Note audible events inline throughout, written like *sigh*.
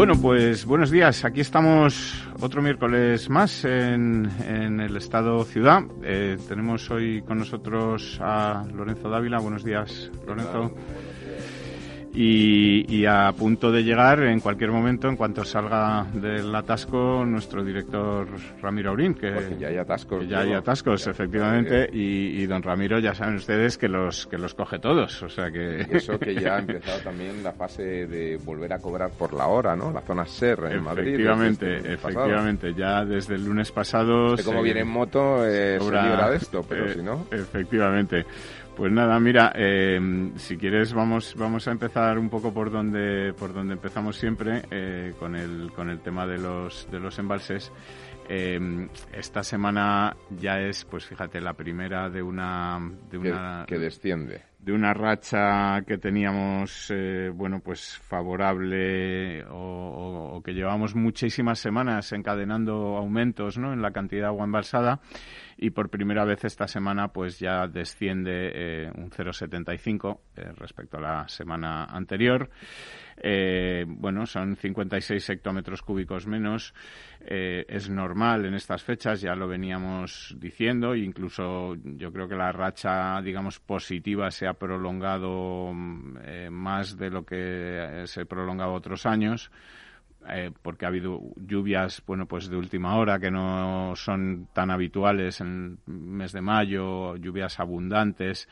Bueno, pues buenos días. Aquí estamos otro miércoles más en, el Estado Ciudad. Eh, tenemos hoy con nosotros a Lorenzo Dávila. Buenos días, Lorenzo. Y, a punto de llegar en cualquier momento, en cuanto salga del atasco, nuestro director Ramiro Aurín, que ya hay atascos. ya hay atascos, efectivamente, y, don Ramiro ya saben ustedes que los que los coge todos, o sea que... eso que ya ha *laughs* empezado también la fase de volver a cobrar por la hora, ¿no? La zona SER en Madrid. Efectivamente, efectivamente, ya desde el lunes pasado... como viene en moto, eh, se de esto, pero eh, si no... Efectivamente. Pues nada, mira, eh, si quieres vamos vamos a empezar un poco por donde por donde empezamos siempre eh, con el con el tema de los de los embalses. Eh, esta semana ya es, pues fíjate, la primera de una de una que, desciende de una racha que teníamos, bueno, pues favorable o, o, que llevamos muchísimas semanas encadenando aumentos, ¿no? En la cantidad de agua embalsada y por primera vez esta semana pues ya desciende eh, un 0,75 eh, respecto a la semana anterior. Eh, bueno, son 56 hectómetros cúbicos menos. es normal en estas fechas, ya lo veníamos diciendo, incluso yo creo que la racha, digamos, positiva se ha prolongado más de lo que se prolongado otros años. Eh, porque ha habido lluvias, bueno, pues de última hora que no son tan habituales en el mes de mayo, lluvias abundantes.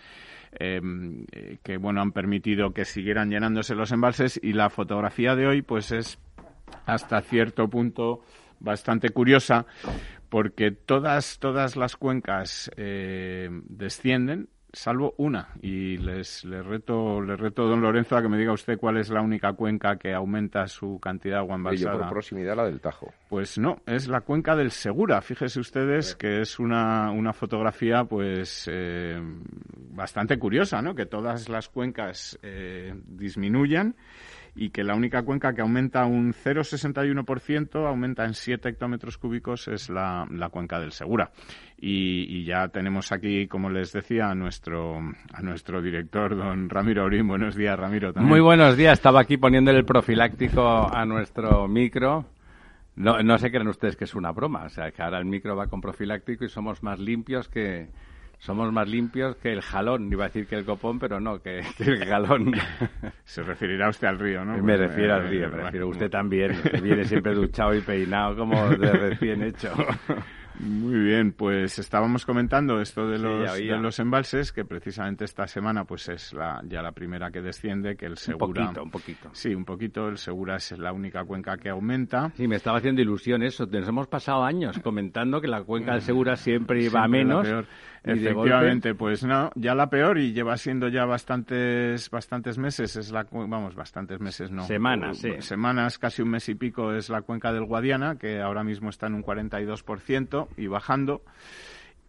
Eh, que bueno han permitido que siguieran llenándose los embalses y la fotografía de hoy pues es hasta cierto punto bastante curiosa porque todas todas las cuencas eh, descienden salvo una. Y les, les reto, les reto, don Lorenzo, a que me diga usted cuál es la única cuenca que aumenta su cantidad de agua embalsada. por proximidad la del Tajo. Pues no, es la cuenca del Segura. Fíjese ustedes que es una, una fotografía, pues, eh, bastante curiosa, ¿no? Que todas las cuencas eh, disminuyan y que la única cuenca que aumenta un 0,61%, aumenta en 7 hectómetros cúbicos, es la, la cuenca del Segura. Y, ya tenemos aquí, como les decía, a nuestro, a nuestro director, don Ramiro Aurín. Buenos días, Ramiro. Muy buenos días. Estaba aquí poniendo el profiláctico a nuestro micro. No, no se creen ustedes que es una broma. O sea, que ahora el micro va con profiláctico y somos más limpios que, somos más limpios que el jalón. Iba a decir que el copón, pero no, que, el jalón. *laughs* Se referirá usted al río, ¿no? Me refiero al río, me refiero a usted también, que viene siempre duchado y peinado como de recién hecho. *laughs* Muy bien, pues estábamos comentando esto de los, de los embalses, que precisamente esta semana pues es la, ya la primera que desciende, que el Segura... Un poquito, un poquito. Sí, un poquito, el Segura es la única cuenca que aumenta. Sí, me estaba haciendo ilusión eso, nos hemos pasado años comentando que la cuenca del Segura siempre iba a menos. Efectivamente, pues no, ya la peor y lleva siendo ya bastantes bastantes meses, es la vamos, bastantes meses no. Semanas, sí. Semanas, casi un mes y pico es la cuenca del Guadiana, que ahora mismo está en un 42% y bajando.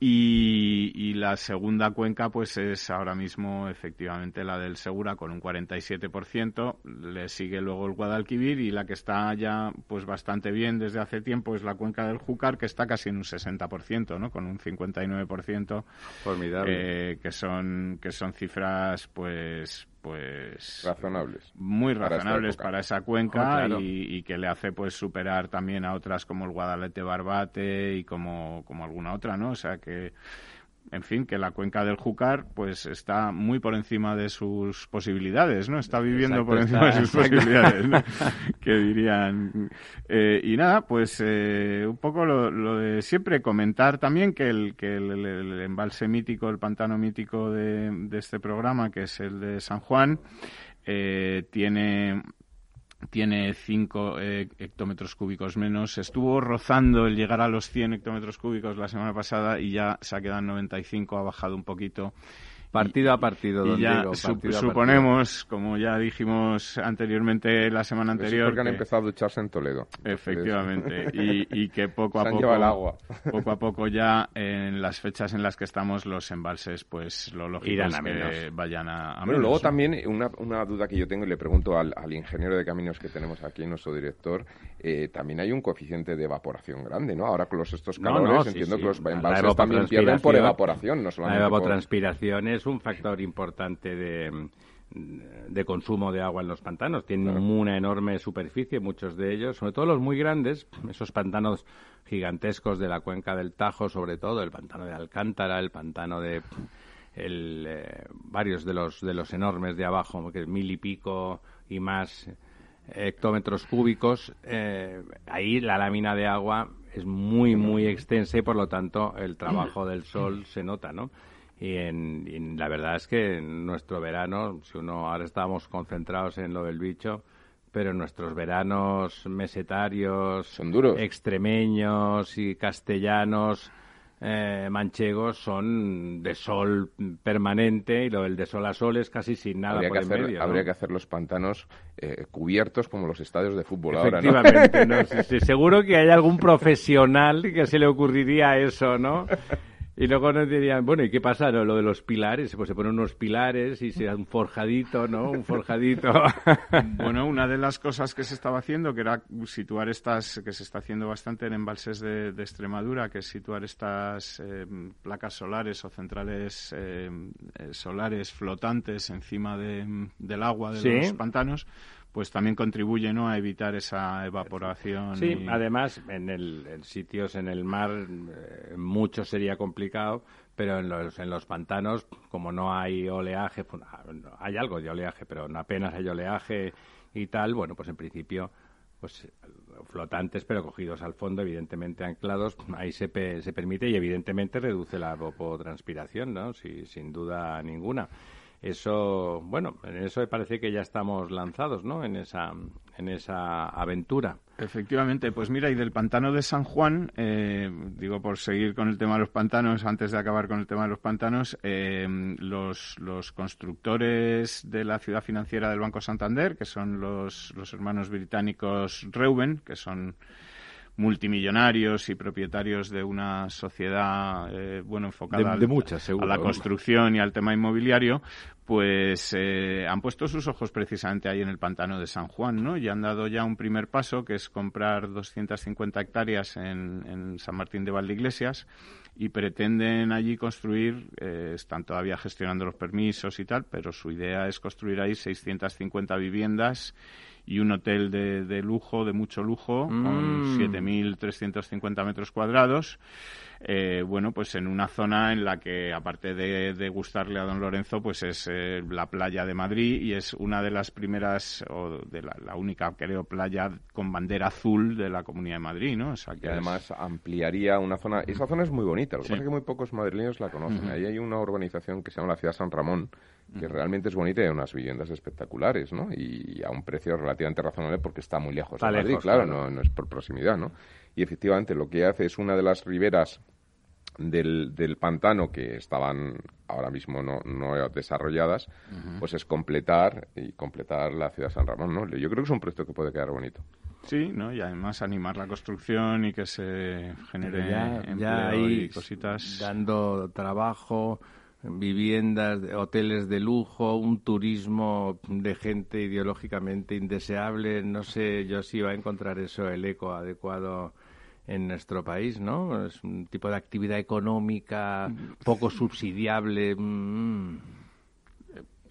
Y, la segunda cuenca, pues es ahora mismo efectivamente la del Segura con un 47%. Le sigue luego el Guadalquivir y la que está ya pues bastante bien desde hace tiempo es la cuenca del Júcar, que está casi en un 60%, ¿no? Con un 59%. Formidable. Eh, que son que son cifras pues pues razonables. muy razonables para, esa cuenca oh, y, que le hace pues superar también a otras como el Guadalete Barbate y como, como alguna otra no o sea que en fin, que la cuenca del Júcar pues está muy por encima de sus posibilidades, ¿no? Está viviendo por encima de sus posibilidades, ¿no? *laughs* que dirían. Eh, y nada, pues eh, un poco lo, de siempre comentar también que el, que el, embalse mítico, el pantano mítico de, de, este programa, que es el de San Juan, eh, tiene tiene 5 eh, hectómetros cúbicos menos. Estuvo rozando el llegar a los 100 hectómetros cúbicos la semana pasada y ya se ha quedado en 95, ha bajado un poquito. Partido a partido, don ya Diego, partido a suponemos, como ya dijimos anteriormente la semana sí, anterior, porque han que- empezado a ducharse en Toledo. efectivamente, y, y que poco a *laughs* Se han poco, el agua. poco a poco ya en las fechas en las que estamos los embalses, pues lo lógico Irán es a que menos. vayan a, a Bueno, menos, luego también una, una duda que yo tengo y le pregunto al, al ingeniero de caminos que tenemos aquí, nuestro director, eh, también hay un coeficiente de evaporación grande, ¿no? Ahora con los estos calores no, sí, entiendo sí. que los embalses también pierden por evapotranspiración- evaporación, no La solamente por... evapotranspiración es un factor importante de, de consumo de agua en los pantanos. Tienen una enorme superficie, muchos de ellos, sobre todo los muy grandes, esos pantanos gigantescos de la cuenca del Tajo, sobre todo el pantano de Alcántara, el pantano de el, eh, varios de los de los enormes de abajo, que es mil y pico y más hectómetros cúbicos, eh, ahí la lámina de agua es muy, muy extensa y por lo tanto el trabajo del sol se nota, ¿no? Y, en, y la verdad es que en nuestro verano, si uno ahora estamos concentrados en lo del bicho, pero nuestros veranos mesetarios, Son duros. extremeños y castellanos, eh, manchegos son de sol permanente y lo del de sol a sol es casi sin nada habría por que, hacer, medio. ¿no? habría que hacer los pantanos eh, cubiertos como los estadios de fútbol ahora, ¿no? Efectivamente, ¿no? Sí, sí, seguro que hay algún *laughs* profesional que se le ocurriría eso, ¿no? Y luego nos dirían, bueno, ¿y qué pasa? no? Lo de los pilares, pues se ponen unos pilares y se da un forjadito, ¿no? Un forjadito. *laughs* Bueno, una de las cosas que se estaba haciendo, que era situar estas, que se está haciendo bastante en embalses de, de Extremadura, que es situar estas eh, placas solares o centrales eh, eh, solares flotantes encima de- del agua de Sí. los pantanos, pues también contribuye ¿no? a evitar esa evaporación. Sí, y- además, en, el, en sitios en el mar eh, mucho sería complicado, pero en los, en los pantanos, como no hay oleaje, pues, no, hay algo de oleaje, pero apenas hay oleaje y tal, bueno, pues en principio, pues flotantes, pero cogidos al fondo, evidentemente anclados, ahí se, pe- se permite y evidentemente reduce la evapotranspiración, ¿no? Sí, sin duda ninguna. Eso, bueno, en eso me parece que ya estamos lanzados, ¿no? En esa, en esa aventura. Efectivamente, pues mira, y del pantano de San Juan, eh, digo por seguir con el tema de los pantanos, antes de acabar con el tema de los pantanos, eh, los, los constructores de la ciudad financiera del Banco Santander, que son los, los hermanos británicos Reuben, que son multimillonarios y propietarios de una sociedad eh, bueno enfocada De- al- de muchas, seguro. a la construcción y al tema inmobiliario, pues eh, han puesto sus ojos precisamente ahí en el pantano de San Juan, ¿no? Y han dado ya un primer paso, que es comprar 250 hectáreas en, en San Martín de Valdeiglesias y pretenden allí construir, eh, están todavía gestionando los permisos y tal, pero su idea es construir ahí 650 viviendas y un hotel de, de lujo, de mucho lujo, con Mm. 7.350 metros cuadrados. Eh, bueno, pues en una zona en la que, aparte de, de gustarle a don Lorenzo, pues es eh, la playa de Madrid y es una de las primeras, o de la, la única, creo, playa con bandera azul de la Comunidad de Madrid, ¿no? O sea, que Y es- además ampliaría una zona. Esa zona es muy bonita, lo que Sí. pasa es que muy pocos madrileños la conocen. Ahí hay una urbanización que se llama la Ciudad San Ramón, que realmente es bonita y hay unas viviendas espectaculares, ¿no? Y a un precio relativamente razonable porque está muy lejos Está de Madrid, lejos, claro, claro. No, no es por proximidad, ¿no? Y efectivamente lo que hace es una de las riberas del, del pantano que estaban ahora mismo no, no desarrolladas, pues es completar y completar la ciudad de San Ramón, ¿no? Yo creo que es un proyecto que puede quedar bonito. Sí, ¿no? Y además animar la construcción y que se genere ya, empleo ya y cositas. dando trabajo, viviendas, hoteles de lujo, un turismo de gente ideológicamente indeseable. No sé yo si va a encontrar eso el eco adecuado en nuestro país, ¿no? Es un tipo de actividad económica poco subsidiable. mm.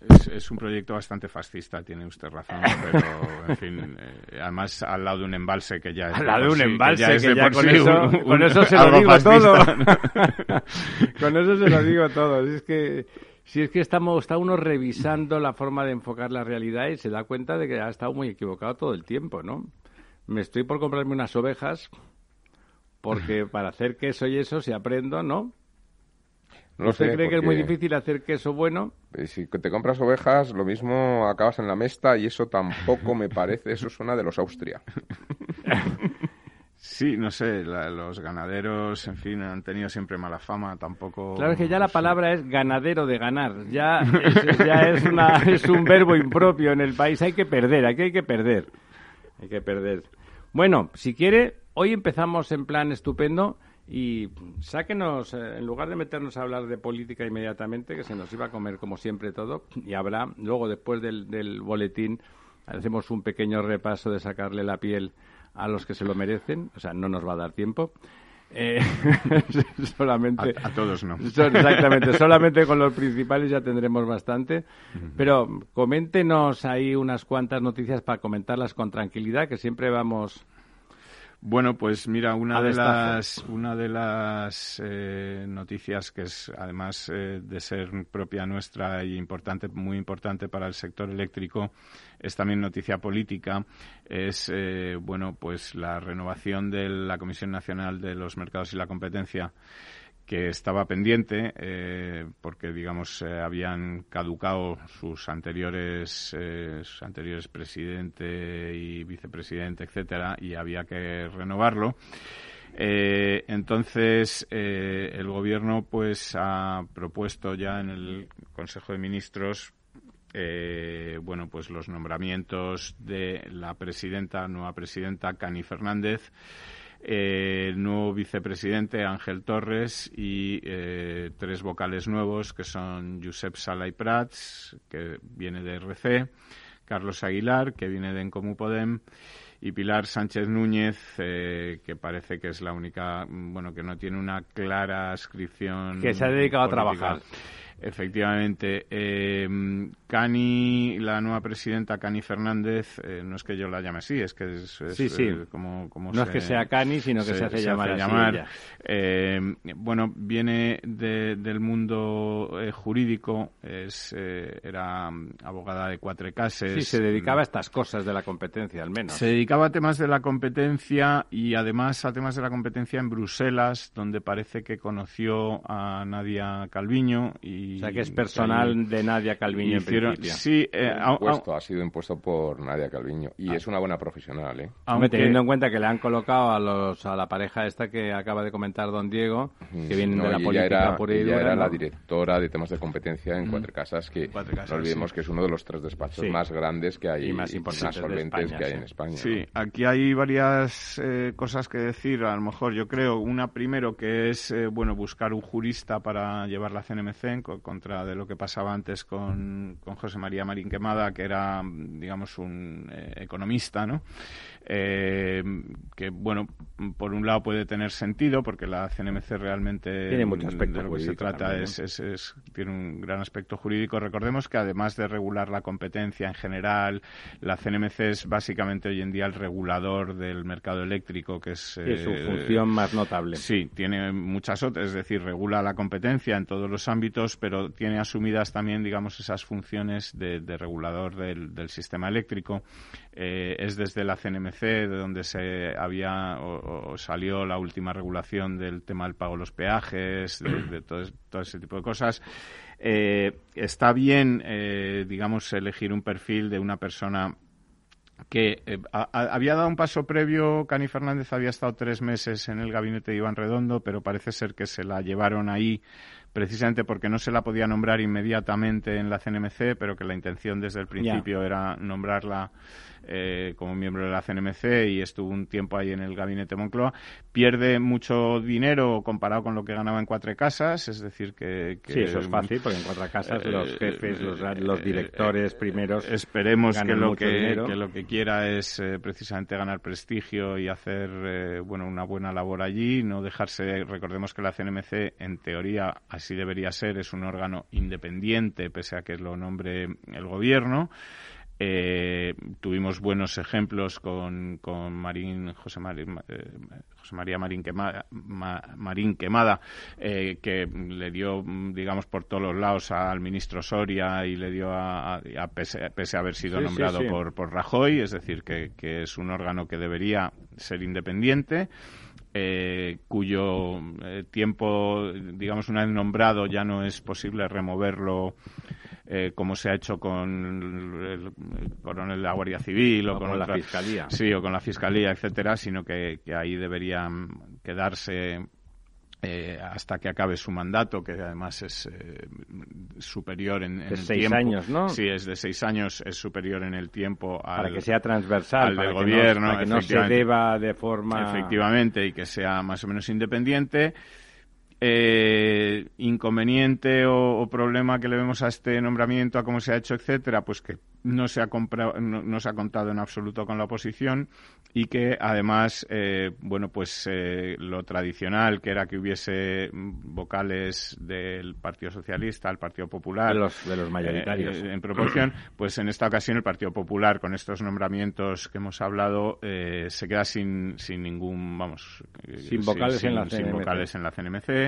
Es, es un proyecto bastante fascista, tiene usted razón, *laughs* pero en fin, eh, además al lado de un embalse que ya es Al lado de un sí- embalse, ya es que ya con sí eso- un- con eso se lo digo fascista, todo. *laughs* *laughs* Con eso se lo digo todo. Es que si es que estamos, está uno revisando la forma de enfocar la realidad y se da cuenta de que ha estado muy equivocado todo el tiempo, ¿no? Me estoy por comprarme unas ovejas porque para hacer queso y eso si aprendo, ¿no? No ¿Usted sé, cree que es muy difícil hacer queso bueno? eh, Si te compras ovejas, lo mismo acabas en la mesta y eso tampoco me parece, eso suena de los Austria. *laughs* Sí, no sé, la- los ganaderos, en fin, han tenido siempre mala fama, tampoco... Claro, es que ya la palabra es ganadero de ganar. Ya es, ya es, una, es un verbo impropio en el país. Hay que perder, aquí hay que perder. Hay que perder. Bueno, si quiere, hoy empezamos en plan estupendo y sáquenos, eh, en lugar de meternos a hablar de política inmediatamente, que se nos iba a comer como siempre todo, y habrá, luego después del, del boletín, hacemos un pequeño repaso de sacarle la piel a los que se lo merecen, o sea, no nos va a dar tiempo. Eh, *laughs* solamente A, a todos no. Exactamente, solamente con los principales ya tendremos bastante. Pero coméntenos ahí unas cuantas noticias para comentarlas con tranquilidad, que siempre vamos. Bueno, pues mira, una de las, una de las eh, noticias que es, además eh, de ser propia nuestra y importante, muy importante para el sector eléctrico, es también noticia política, es, eh, bueno, pues la renovación de la Comisión Nacional de los Mercados y la Competencia que estaba pendiente eh, porque digamos eh, habían caducado sus anteriores eh, sus anteriores presidente y vicepresidente etcétera y había que renovarlo. Eh, entonces el gobierno pues ha propuesto ya en el Consejo de Ministros bueno, pues los nombramientos de la presidenta, nueva presidenta, Cani Fernández, eh, el nuevo vicepresidente Ángel Torres y eh, tres vocales nuevos que son Josep Sala y Prats, que viene de RC, Carlos Aguilar, que viene de Encomú Podem, y Pilar Sánchez Núñez, eh, que parece que es la única, bueno, que no tiene una clara inscripción. Que se ha dedicado a trabajar. Efectivamente. Eh, Cani, la nueva presidenta, Cani Fernández, eh, no es que yo la llame así, es que es, es, Sí, sí. eh, como, como No es que sea Cani, sino que se hace llamar así ella. Eh, bueno, viene de- del mundo eh, jurídico, es, eh, era mm, abogada de cuatro cases. Sí, se dedicaba a estas cosas de la competencia, al menos. Se dedicaba a temas de la competencia y además a temas de la competencia en Bruselas, donde parece que conoció a Nadia Calviño. Y O sea, que es personal de Nadia Calviño en hicieron- principio. Sí, eh, au- au- Impuesto, ha sido impuesto por Nadia Calviño y es una buena profesional, ¿eh? Aunque- teniendo en cuenta que le han colocado a, los, a la pareja esta que acaba de comentar don Diego, que vienen No, de la y política era, pura y dura, era ¿no? la directora de temas de competencia en Cuatro Casas, que Cuatro Casas, no olvidemos sí. que es uno de los tres despachos Sí. más grandes que hay Y más importantes de solventes España, que hay sí. en España. Sí, aquí hay varias eh, cosas que decir. A lo mejor yo creo una primero que es eh, bueno buscar un jurista para llevar la CNMC en co- contra de lo que pasaba antes con, con José María Marín Quemada, que era digamos un eh, economista, ¿no? Eh, que bueno por un lado puede tener sentido porque la CNMC realmente Tiene mucho aspecto de lo que se trata también, ¿no? es, es- es- tiene un gran aspecto jurídico. Recordemos que además de regular la competencia en general, la CNMC es básicamente hoy en día el regulador del mercado eléctrico, que es su eh, función más notable. Sí, tiene muchas otras, es decir, regula la competencia en todos los ámbitos, pero tiene asumidas también, digamos, esas funciones de, de regulador del, del sistema eléctrico. Eh, es desde la CNMC de donde se había o, o salió la última regulación del tema del pago de los peajes, de, de *clears throat* todo, es- todo ese tipo de cosas. Eh, está bien, eh, digamos, elegir un perfil de una persona que eh, a- a- había dado un paso previo, Cani Fernández había estado tres meses en el gabinete de Iván Redondo, pero parece ser que se la llevaron ahí precisamente porque no se la podía nombrar inmediatamente en la CNMC, pero que la intención desde el principio era nombrarla eh, como miembro de la CNMC y estuvo un tiempo ahí en el gabinete Moncloa. Pierde mucho dinero comparado con lo que ganaba en Cuatro Casas, es decir, que... que Sí, eso es fácil, porque en cuatro casas los eh, jefes, los, eh, los directores primeros Esperemos que lo que, lo que quiera es eh, precisamente ganar prestigio y hacer eh, bueno una buena labor allí, no dejarse. Recordemos que la CNMC en teoría así debería ser, es un órgano independiente pese a que lo nombre el gobierno. Eh, tuvimos buenos ejemplos con, con Marín, José, Marín, eh, José María Marín Quemada, Ma- Marín Quemada eh, que le dio, digamos, por todos los lados al ministro Soria y le dio a, a- a pese, pese a haber sido Sí, sí, nombrado sí. Por, por Rajoy, es decir, que, que es un órgano que debería ser independiente eh, cuyo eh, tiempo, digamos, una vez nombrado, ya no es posible removerlo eh, como se ha hecho con el, coronel de la Guardia Civil o, con, la Fiscalía. Sí, o con la Fiscalía, etcétera, sino que, que ahí deberían quedarse eh, hasta que acabe su mandato, que además es eh, superior en, en de el seis tiempo. años, ¿no? Sí, es de seis años, es superior en el tiempo al, para que sea transversal, al para del que gobierno, no, para que no se deba de forma... efectivamente, y que sea más o menos independiente. Eh, inconveniente o, o problema que le vemos a este nombramiento, a cómo se ha hecho, etcétera, pues que no se ha comprado, no, no se ha contado en absoluto con la oposición y que además, eh, bueno, pues eh, lo tradicional que era que hubiese vocales del Partido Socialista, al Partido Popular, De los- de los mayoritarios. eh, en proporción, pues en esta ocasión el Partido Popular, con estos nombramientos que hemos hablado, eh, se queda sin, sin ningún, vamos, Sin vocales en la sin vocales en la CNMC.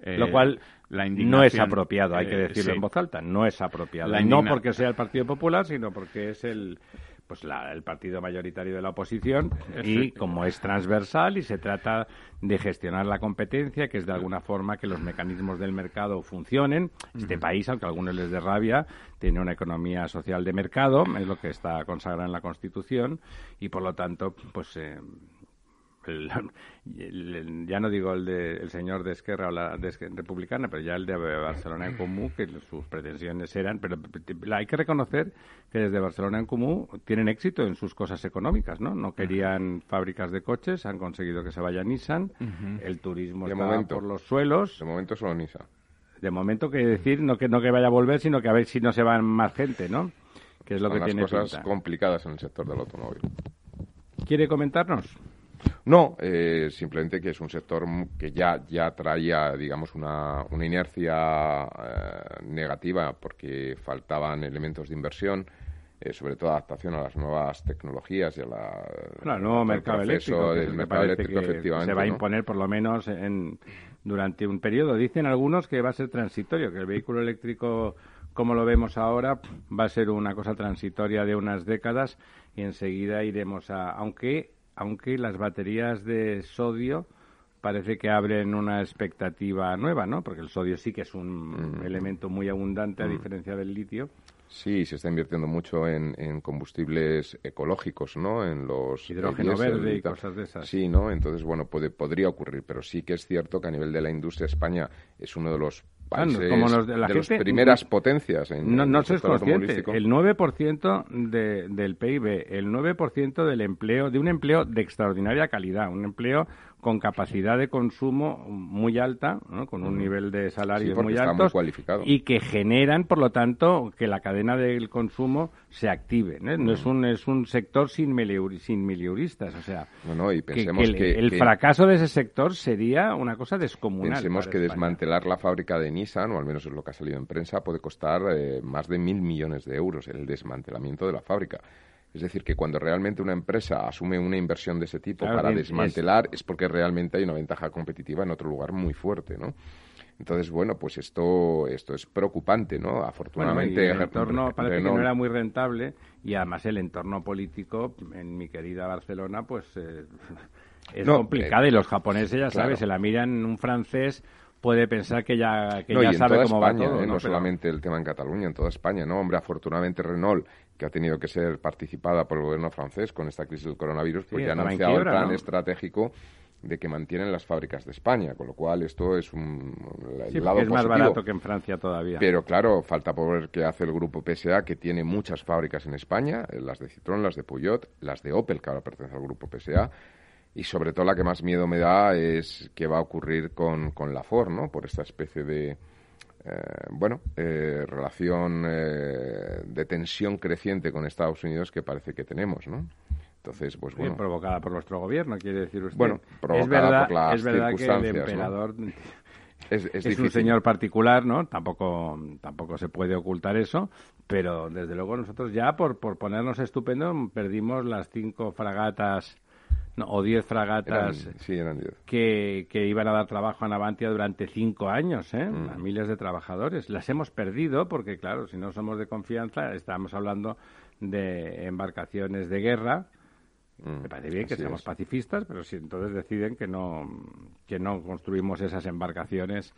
Eh, Lo cual la no es apropiado, hay que eh, decirlo sí. en voz alta, no es apropiado. La no porque sea el Partido Popular, sino porque es el pues la- el partido mayoritario de la oposición y como es transversal y se trata de gestionar la competencia, que es de alguna forma que los mecanismos del mercado funcionen. Este país, aunque a algunos les dé rabia, tiene una economía social de mercado, es lo que está consagrado en la Constitución y por lo tanto, pues eh, el- el- el- ya no digo el de el señor de Esquerra o la de Esquerra Republicana, pero ya el de Barcelona en Comú, que sus pretensiones eran, pero hay que reconocer que desde Barcelona en Comú tienen éxito en sus cosas económicas, ¿no? No querían fábricas de coches, han conseguido que se vaya Nissan, el turismo De está momento. por los suelos. De momento solo Nisa. De momento que decir no que no que vaya a volver, sino que a ver si no se van más gente, ¿no? Que es lo Son que las tiene cosas pinta. complicadas en el sector del automóvil. ¿Quiere comentarnos? No, eh, simplemente que es un sector que ya, ya traía, digamos, una, una inercia eh, negativa porque faltaban elementos de inversión, eh, sobre todo adaptación a las nuevas tecnologías y a la, Claro, el nuevo mercado eléctrico, el mercado eléctrico, efectivamente. se va a ¿no? imponer por lo menos en, durante un periodo. Dicen algunos que va a ser transitorio, que el vehículo eléctrico, como lo vemos ahora, va a ser una cosa transitoria de unas décadas y enseguida iremos a... Aunque, aunque las baterías de sodio parece que abren una expectativa nueva, ¿no? Porque el sodio sí que es un Mm. elemento muy abundante a diferencia del litio. Sí, se está invirtiendo mucho en, en combustibles ecológicos, ¿no? En los Hidrógeno verde y cosas de esas. Sí, ¿no? Entonces, bueno, puede, podría ocurrir, pero sí que es cierto que a nivel de la industria España es uno de los Países como los de la las gente- primeras potencias en, No, no el sois sector consciente. automovilístico. El 9% de, del PIB, el 9% del empleo, de un empleo de extraordinaria calidad, un empleo con capacidad de consumo muy alta, ¿no? con un nivel de salarios muy cualificado. y que generan, por lo tanto, que la cadena del consumo se active. ¿no? No es un es un sector sin, sin miliuristas, o sea, No, no, y pensemos que, el, que, el que- fracaso de ese sector sería una cosa descomunal. pensemos que España. desmantelar la fábrica de Nissan, o al menos es lo que ha salido en prensa, puede costar eh, más de mil millones de euros el desmantelamiento de la fábrica. Es decir, que cuando realmente una empresa asume una inversión de ese tipo Claro, para es- desmantelar es porque realmente hay una ventaja competitiva en otro lugar muy fuerte, ¿no? Entonces, bueno, pues esto, esto es preocupante, ¿no? Bueno, Afortunadamente, y el entorno Re- parece que Renault- no era muy rentable y además el entorno político en mi querida Barcelona pues eh, *laughs* es No, complicado eh, y los japoneses ya claro. sabes, se la miran un francés puede pensar que ya que No, ya y en sabe toda cómo España, va todo, ¿eh? no, Pero- solamente el tema en Cataluña, en toda España, ¿no? Hombre, afortunadamente Renault, que ha tenido que ser participada por el gobierno francés con esta crisis del coronavirus, pues Sí, ya ha anunciado quiebra, el plan ¿no? estratégico de que mantienen las fábricas de España, con lo cual esto es un el Sí, lado es más barato que en Francia todavía. Pero claro, falta por ver qué hace el grupo PSA, que tiene muchas fábricas en España, eh, las de Citroën, las de Peugeot, las de Opel, que ahora pertenece al grupo PSA, y sobre todo la que más miedo me da es qué va a ocurrir con, con la Ford, ¿no? Por esta especie de, eh, bueno, eh, relación eh, de tensión creciente con Estados Unidos que parece que tenemos, ¿no? Entonces, pues Sí, bueno, provocada por nuestro gobierno, quiere decir usted. Bueno, es provocada verdad, por las es verdad que el circunstancias, ¿no? emperador es, es *laughs* es un señor particular, ¿no? Tampoco, tampoco se puede ocultar eso, pero desde luego nosotros ya por, por ponernos estupendo perdimos las cinco fragatas no, o diez Eran- fragatas sí, eran diez. que, que iban a dar trabajo a Navantia durante cinco años, ¿eh? Mm. A miles de trabajadores. Las hemos perdido porque, claro, si no somos de confianza, estamos hablando de embarcaciones de guerra Mm, me parece bien que seamos pacifistas, pero si entonces deciden que no, que no construimos esas embarcaciones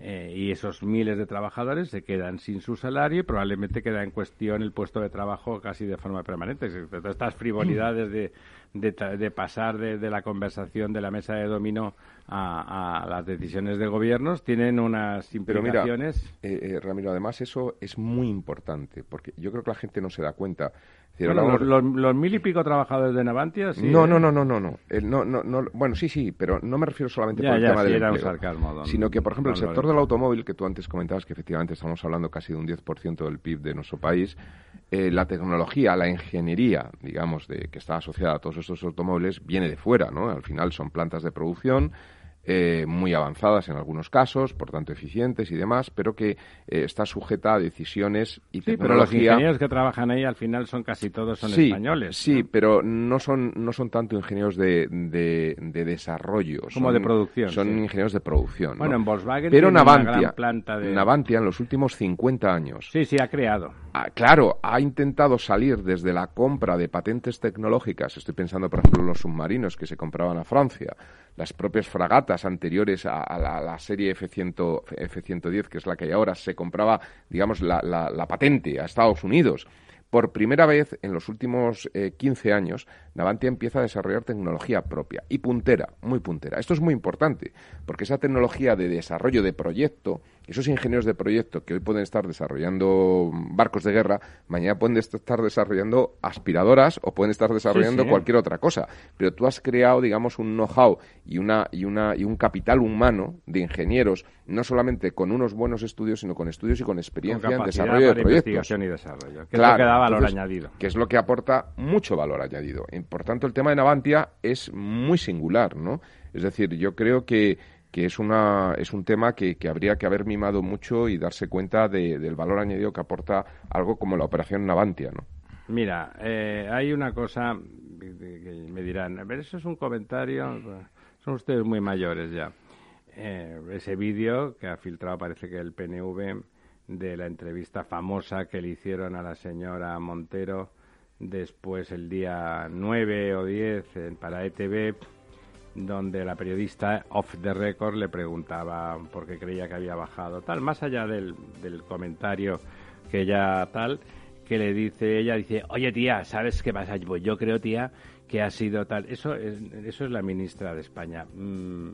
eh, y esos miles de trabajadores se quedan sin su salario y probablemente queda en cuestión el puesto de trabajo casi de forma permanente. Todas estas frivolidades de, de, pasar de, la conversación de la mesa de dominó a, las decisiones de gobiernos tienen unas implicaciones. Pero mira, eh, eh, Ramiro, además eso es muy importante porque yo creo que la gente no se da cuenta los, mil y pico trabajadores de Navantia, sí. No, no, no, no, no, no. no, no, Bueno, sí, sí, pero no me refiero solamente por el tema del empleo, sino que, por ejemplo, el sector del automóvil, que tú antes comentabas que efectivamente estamos hablando casi de un 10% del PIB de nuestro país, eh, la tecnología, la ingeniería, digamos, de que está asociada a todos estos automóviles, viene de fuera, ¿no? Al final son plantas de producción eh, muy avanzadas en algunos casos, por tanto eficientes y demás, pero que eh, está sujeta a decisiones y sí, Pero los ingenieros que trabajan ahí al final son casi todos son españoles. Sí, pero no son no son tanto ingenieros de, de, desarrollo, como de producción. Son ingenieros de producción. Bueno, en Volkswagen pero Navantia, una gran planta de... Navantia en los últimos 50 años. Sí, sí, ha creado. Ah, claro, ha intentado salir desde la compra de patentes tecnológicas. Estoy pensando, por ejemplo, en los submarinos que se compraban a Francia las propias fragatas anteriores a, la, serie F-100, F-110, que es la que hay ahora, se compraba, digamos, la, la patente a Estados Unidos. Por primera vez en los últimos 15 eh, años, Navantia empieza a desarrollar tecnología propia y puntera, muy puntera. Esto es muy importante, porque esa tecnología de desarrollo de proyecto, esos ingenieros de proyecto que hoy pueden estar desarrollando barcos de guerra, mañana pueden estar desarrollando aspiradoras o pueden estar desarrollando cualquier otra cosa. Pero tú has creado, digamos, un know-how y, una, y, una, y un capital humano de ingenieros, no solamente con unos buenos estudios, sino con estudios y con experiencia en desarrollo de proyectos. y desarrollo, claro, valor añadido. Que es lo que aporta mucho valor añadido. Y, por tanto, el tema de Navantia es muy singular, ¿no? Es decir, yo creo que, que es, una, es un tema que, que, habría que haber mimado mucho y darse cuenta del valor añadido que aporta algo como la operación Navantia, ¿no? Mira, eh, hay una cosa que me dirán, a ver, eso es un comentario, son ustedes muy mayores ya. Eh, ese vídeo que ha filtrado parece que el PNV de la entrevista famosa que le hicieron a la señora Montero después el día 9 o 10 en, para ETV, donde la periodista off the record le preguntaba por qué creía que había bajado tal, más allá del, del comentario que ya tal, que le dice ella, dice, oye tía, ¿sabes qué pasa? Pues yo creo, tía, que ha sido tal. Eso es, eso es la ministra de España. Mm,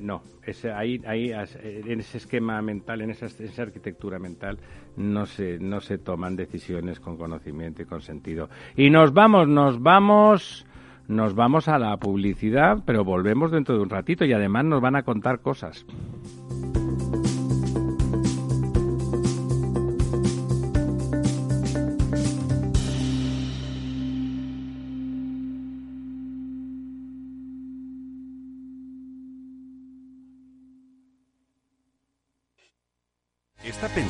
no, ese, ahí, ahí, en ese esquema mental, en esa, arquitectura mental, no se, no se toman decisiones con conocimiento y con sentido. Y nos vamos, nos vamos, nos vamos a la publicidad, pero volvemos dentro de un ratito y además nos van a contar cosas.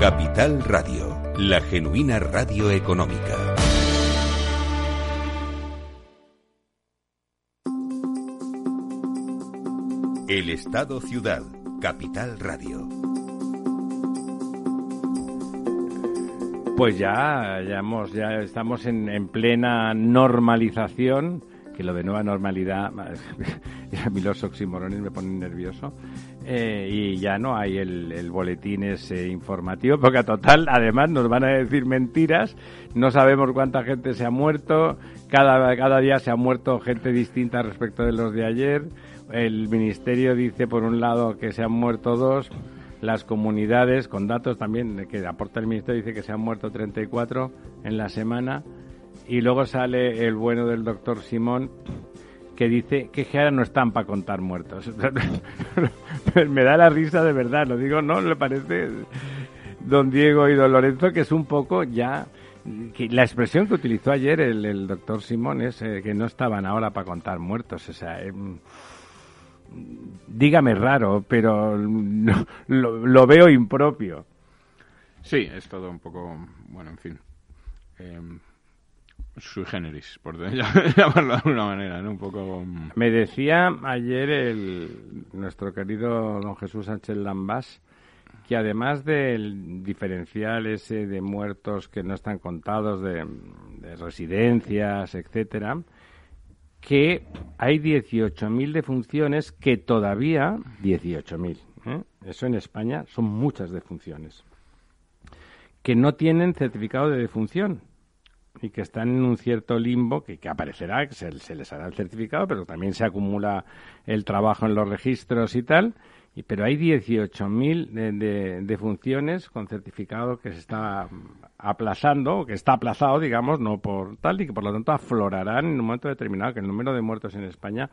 Capital Radio, la genuina radio económica. El Estado Ciudad, Capital Radio. Pues ya, ya, hemos, ya estamos en, en plena normalización, que lo de nueva normalidad, *laughs* a mí los oximorones me ponen nervioso, eh, y ya no hay el, boletín ese informativo, porque a total, además, nos van a decir mentiras, no sabemos cuánta gente se ha muerto, cada, cada día se ha muerto gente distinta respecto de los de ayer, el Ministerio dice, por un lado, que se han muerto dos, las comunidades, con datos también que aporta el Ministerio, dice que se han muerto 34 en la semana. Y luego sale el bueno del doctor Simón que dice que ahora no están para contar muertos. *laughs* Me da la risa de verdad, lo digo, ¿no? Le parece don Diego y don Lorenzo que es un poco ya... La expresión que utilizó ayer el, doctor Simón es eh, que no estaban ahora para contar muertos. O sea, eh, dígame raro, pero lo, lo, veo impropio. Sí, es todo un poco, bueno, en fin, eh, sui generis, por *laughs* llamarlo de alguna manera, ¿no? Un poco... Me decía ayer el, nuestro querido don Jesús Sánchez Lambás que además del diferencial ese de muertos que no están contados, de, de residencias, etcétera, que hay 18.000 defunciones que todavía, 18.000, ¿eh? eso en España son muchas defunciones, que no tienen certificado de defunción y que están en un cierto limbo que, que aparecerá, que se, se, les hará el certificado, pero también se acumula el trabajo en los registros y tal. Y, pero hay 18.000 de, de, de funciones con certificado que se está aplazando, que está aplazado, digamos, no por tal, y que por lo tanto aflorarán en un momento determinado, que el número de muertos en España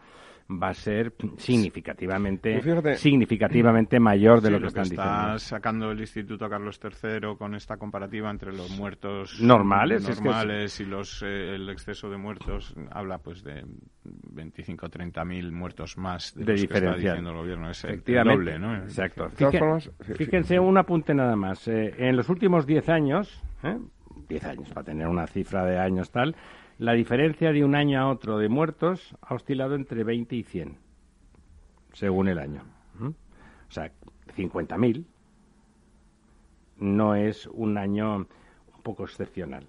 va a ser significativamente fíjate, significativamente mayor de sí, lo que lo están que está diciendo. sacando el Instituto Carlos III con esta comparativa entre los muertos normales, normales es que es... y los eh, el exceso de muertos habla pues de 25 o 30 mil muertos más de, de los diferencia. que está diciendo el gobierno es el doble, ¿no? Exacto. Fíjense, fíjense un apunte nada más. Eh, en los últimos 10 años, ¿eh? 10 años para tener una cifra de años tal, la diferencia de un año a otro de muertos ha oscilado entre 20 y 100, según el año. ¿Mm? O sea, 50.000 no es un año un poco excepcional.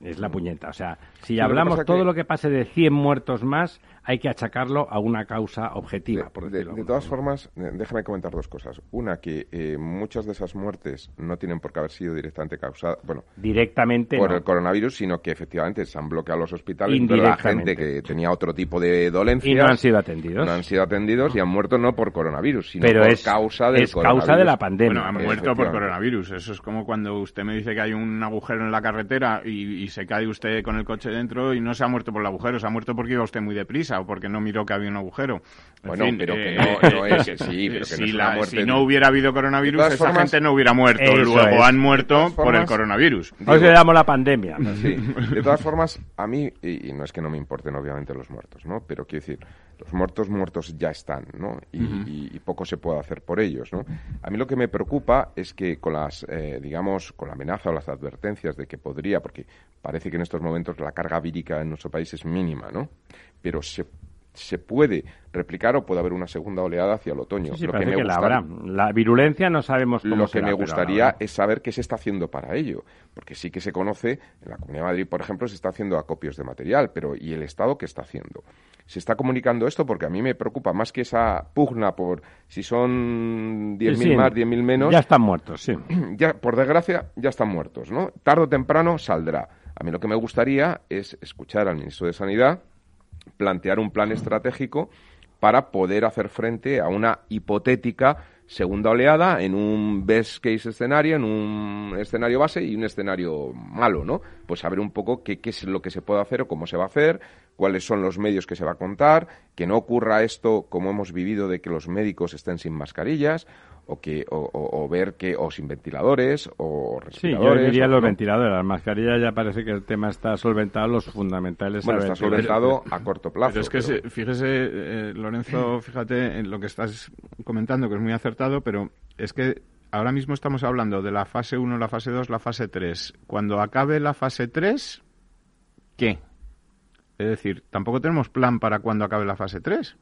Es la puñeta. O sea, si hablamos todo que... lo que pase de 100 muertos más, hay que achacarlo a una causa objetiva. De, por de, de todas formas, déjame comentar dos cosas. Una, que eh, muchas de esas muertes no tienen por qué haber sido directamente causadas, bueno, directamente por no. el coronavirus, sino que efectivamente se han bloqueado los hospitales, pero la gente que tenía otro tipo de dolencias y no han sido atendidos, no han sido atendidos y han muerto no por coronavirus, sino pero por es, causa del es causa de la pandemia. Bueno, han muerto por coronavirus. Eso es como cuando usted me dice que hay un agujero en la carretera y, y se cae usted con el coche dentro y no se ha muerto por el agujero, se ha muerto porque iba usted muy deprisa o porque no miró que había un agujero. En bueno, fin, pero eh, que no, no es, *laughs* sí, pero que si, no es la, muerte si no hubiera habido coronavirus, esa formas, gente no hubiera muerto. Luego es. han muerto formas, por el coronavirus. Hoy le damos la pandemia. Sí. *laughs* De todas formas, a mí, y, y, no es que no me importen obviamente los muertos, ¿no? Pero quiero decir, los muertos muertos ya están, ¿no? Y, uh -huh. y, y poco se puede hacer por ellos, ¿no? A mí lo que me preocupa es que con las, eh, digamos, con la amenaza o las advertencias de que podría, porque parece que en estos momentos la carga vírica en nuestro país es mínima, ¿no? Pero se se puede replicar o puede haber una segunda oleada hacia el otoño. Sí, sí, lo que, me que la habrá. La virulencia no sabemos cómo Lo será, que me gustaría es saber qué se está haciendo para ello, porque sí que se conoce, en la Comunidad de Madrid, por ejemplo, se está haciendo acopios de material, pero ¿y el Estado qué está haciendo? Se está comunicando esto porque a mí me preocupa más que esa pugna por si son 10.000 sí, sí. más, 10.000 menos. Ya están muertos, sí. *clears throat* Ya, por desgracia, ya están muertos, ¿no? Tardo o temprano saldrá. A mí lo que me gustaría es escuchar al ministro de Sanidad plantear un plan estratégico para poder hacer frente a una hipotética segunda oleada en un best case escenario, en un escenario base y un escenario malo, ¿no? Pues saber un poco qué, qué, es lo que se puede hacer o cómo se va a hacer, cuáles son los medios que se va a contar, que no ocurra esto como hemos vivido de que los médicos estén sin mascarillas o que o, o, o ver que o sin ventiladores o respiradores. Sí, yo diría los ¿no? ventiladores, las mascarillas ya parece que el tema está solventado, los fundamentales. Bueno, está solventado *laughs* a corto plazo. Pero es que pero... fíjese, eh, Lorenzo, fíjate en lo que estás comentando, que es muy acertado, pero es que ahora mismo estamos hablando de la fase 1, la fase 2, la fase 3. Cuando acabe la fase 3, ¿qué? Es decir, tampoco tenemos plan para cuando acabe la fase 3.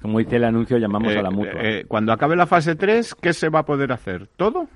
Como dice el anuncio, llamamos Eh, a la mutua. eh, cuando acabe la fase 3, ¿qué se va a poder hacer? ¿Todo?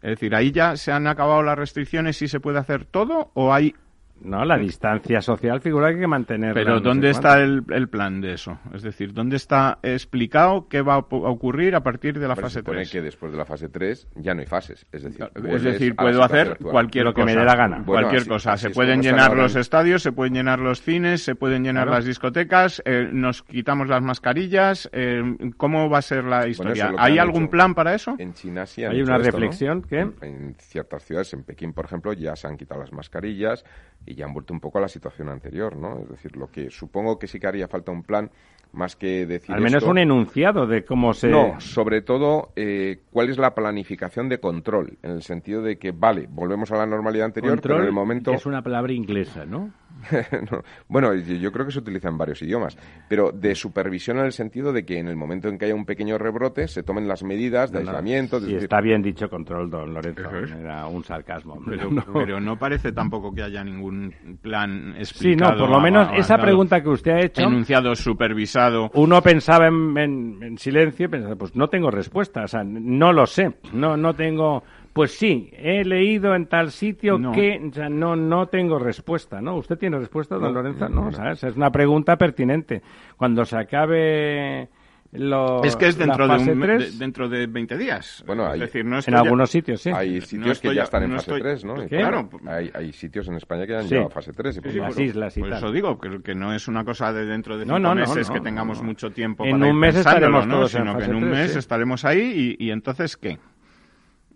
Es decir, ahí ya se han acabado las restricciones y se puede hacer todo o hay no, la distancia social figura que hay que mantener. Pero ¿dónde está el, el plan de eso? Es decir, ¿dónde está explicado qué va a ocurrir a partir de la Pero se fase supone 3? que después de la fase 3 ya no hay fases. Es decir, Es puedo hacer actual. cualquier Lo que me cosa. dé la gana. Bueno, cualquier así- cosa. así Se pueden llenar los en- estadios, se pueden llenar los cines, se pueden llenar Claro. las discotecas, eh, nos quitamos las mascarillas. eh, ¿Cómo va a ser la historia? ¿Hay algún hecho. plan para eso? En China sí han Hay hecho una esto, ¿no? reflexión que- En ciertas ciudades, en Pekín, por ejemplo, ya se han quitado las mascarillas y ya han vuelto un poco a la situación anterior, ¿no? Es decir, lo que supongo que sí que haría falta un plan más que decir Al menos esto. un enunciado de cómo se. No, sobre todo, eh, ¿cuál es la planificación de control? En el sentido de que, vale, volvemos a la normalidad anterior, Control, pero en el momento... es una palabra inglesa, ¿no? *laughs* No, Bueno, yo yo creo que se utiliza en varios idiomas, pero de supervisión en el sentido de que en el momento en que haya un pequeño rebrote se tomen las medidas de No, no. aislamiento. es Sí, decir, está bien dicho control, don Lorenzo. Es. Era un sarcasmo. Pero *laughs* No. pero no parece tampoco que haya ningún plan Sí, explicado. no, por lo menos esa pregunta que usted ha hecho. Enunciado, supervisado. Uno pensaba en, en- en silencio y pensaba, pues no tengo respuesta, o sea, no lo sé, no, no tengo, pues sí, he leído en tal sitio No. que, o sea, no, no tengo respuesta, ¿no? ¿Usted tiene respuesta, don No, Lorenzo? no, No, no. o sea, esa es una pregunta pertinente. Cuando se acabe lo, Es que es dentro de, un, de- dentro de 20 días. Bueno, es hay- decir, no en ya- algunos sitios, sí. Hay No sitios estoy que ya están en no fase estoy- 3, ¿no? ¿Qué? Claro. Hay, hay sitios en España que ya han Sí. llegado a fase 3. Y Sí, las islas y Por tal. eso digo que, que no es una cosa de dentro de No, cinco no, no, meses no, que tengamos no. mucho tiempo En para ir un mes estaremos ¿no? todos en sino que fase en un mes estaremos ahí y, y entonces ¿qué?